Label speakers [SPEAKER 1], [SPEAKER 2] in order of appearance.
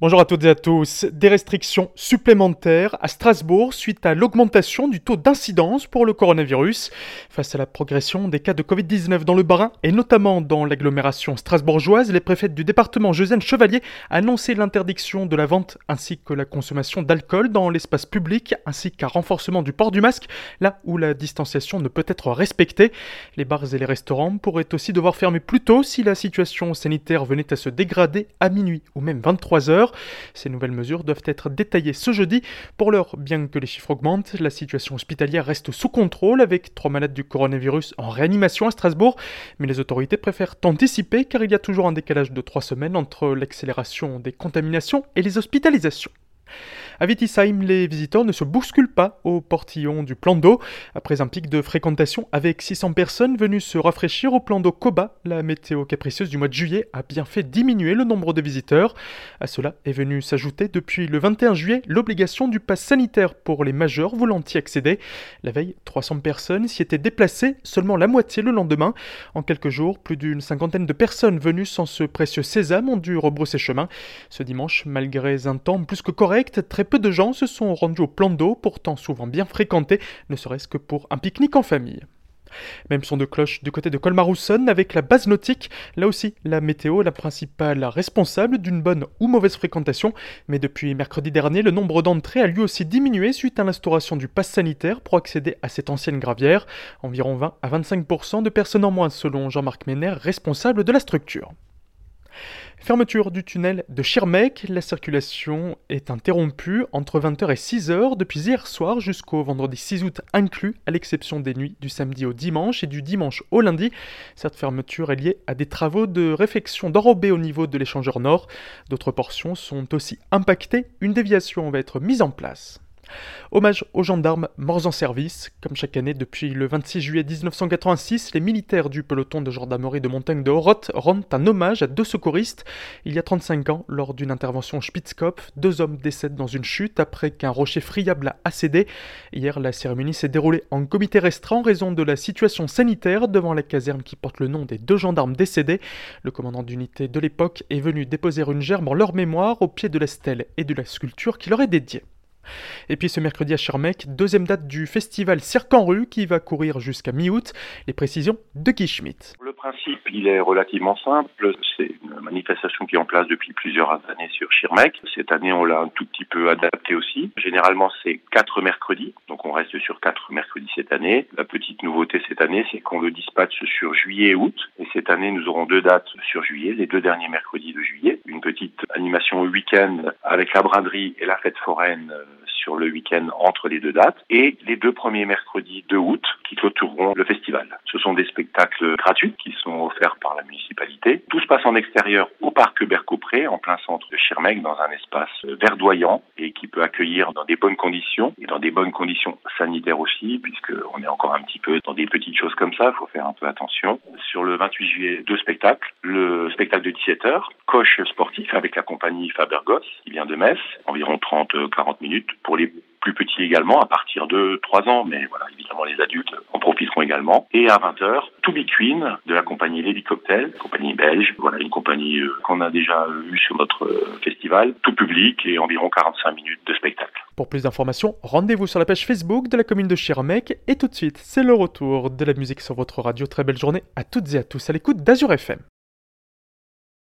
[SPEAKER 1] Bonjour à toutes et à tous. Des restrictions supplémentaires à Strasbourg suite à l'augmentation du taux d'incidence pour le coronavirus. Face à la progression des cas de Covid-19 dans le Bas-Rhin et notamment dans l'agglomération strasbourgeoise, les préfets du département Josiane Chevalier a annoncé l'interdiction de la vente ainsi que la consommation d'alcool dans l'espace public ainsi qu'un renforcement du port du masque là où la distanciation ne peut être respectée. Les bars et les restaurants pourraient aussi devoir fermer plus tôt si la situation sanitaire venait à se dégrader à minuit ou même 23 heures. Ces nouvelles mesures doivent être détaillées ce jeudi. Pour l'heure, bien que les chiffres augmentent, la situation hospitalière reste sous contrôle avec trois malades du coronavirus en réanimation à Strasbourg. Mais les autorités préfèrent anticiper car il y a toujours un décalage de trois semaines entre l'accélération des contaminations et les hospitalisations. À Vitisheim, les visiteurs ne se bousculent pas au portillon du plan d'eau. Après un pic de fréquentation avec 600 personnes venues se rafraîchir au plan d'eau Koba, la météo capricieuse du mois de juillet a bien fait diminuer le nombre de visiteurs. À cela est venue s'ajouter depuis le 21 juillet l'obligation du pass sanitaire pour les majeurs voulant y accéder. La veille, 300 personnes s'y étaient déplacées, seulement la moitié le lendemain. En quelques jours, plus d'une cinquantaine de personnes venues sans ce précieux sésame ont dû rebrousser chemin. Ce dimanche, malgré un temps plus que correct, très peu de gens se sont rendus au plan d'eau, pourtant souvent bien fréquenté, ne serait-ce que pour un pique-nique en famille. Même son de cloche du côté de Colmarousson avec la base nautique. Là aussi, la météo est la principale responsable d'une bonne ou mauvaise fréquentation. Mais depuis mercredi dernier, le nombre d'entrées a lui aussi diminué suite à l'instauration du pass sanitaire pour accéder à cette ancienne gravière. Environ 20 à 25% de personnes en moins selon Jean-Marc Ménère, responsable de la structure. Fermeture du tunnel de Schirmeck, la circulation est interrompue entre 20h et 6h depuis hier soir jusqu'au vendredi 6 août inclus, à l'exception des nuits du samedi au dimanche et du dimanche au lundi. Cette fermeture est liée à des travaux de réfection d'enrobé au niveau de l'échangeur nord. D'autres portions sont aussi impactées, une déviation va être mise en place. Hommage aux gendarmes morts en service. Comme chaque année depuis le 26 juillet 1986, les militaires du peloton de gendarmerie de montagne de Horoth rendent un hommage à deux secouristes. Il y a 35 ans, lors d'une intervention Spitzkopf, deux hommes décèdent dans une chute après qu'un rocher friable a cédé. Hier, la cérémonie s'est déroulée en comité restreint en raison de la situation sanitaire devant la caserne qui porte le nom des deux gendarmes décédés. Le commandant d'unité de l'époque est venu déposer une gerbe en leur mémoire au pied de la stèle et de la sculpture qui leur est dédiée. Et puis ce mercredi à Schirmeck, deuxième date du festival Cirque en rue qui va courir jusqu'à mi-août. Les précisions de Guy Schmidt.
[SPEAKER 2] Le principe, il est relativement simple. C'est une manifestation qui est en place depuis plusieurs années sur Schirmeck. Cette année, on l'a un tout petit peu adapté aussi. Généralement, c'est quatre mercredis. Donc on reste sur quatre mercredis cette année. La petite nouveauté cette année, c'est qu'on le dispatche sur juillet et août. Et cette année, nous aurons deux dates sur juillet, les deux derniers mercredis de juillet. Une petite animation au week-end avec la braderie et la fête foraine euh, sur le week-end entre les deux dates et les deux premiers mercredis de août qui clôtureront le festival. Ce sont des spectacles gratuits qui sont offerts par la municipalité. Tout se passe en extérieur au parc Bercopré, en plein centre de Schirmeck, dans un espace verdoyant et qui peut accueillir dans des bonnes conditions et dans des bonnes conditions sanitaires aussi, puisque on est encore un petit peu dans des petites choses comme ça, il faut faire un peu attention. Sur le 28 juillet, deux spectacles. Le spectacle de 17h, coche sportif avec la compagnie Fabergos, qui vient de Metz, environ 30-40 minutes pour les plus petits également, à partir de 3 ans, mais voilà, évidemment les adultes en profiteront également. Et à 20h, To Be Queen de la compagnie Lady Cocktail, compagnie belge, voilà une compagnie euh, qu'on a déjà eue sur notre euh, festival, tout public et environ 45 minutes de spectacle.
[SPEAKER 1] Pour plus d'informations, rendez-vous sur la page Facebook de la commune de Schirmeck et tout de suite, c'est le retour de la musique sur votre radio. Très belle journée à toutes et à tous à l'écoute d'Azur FM.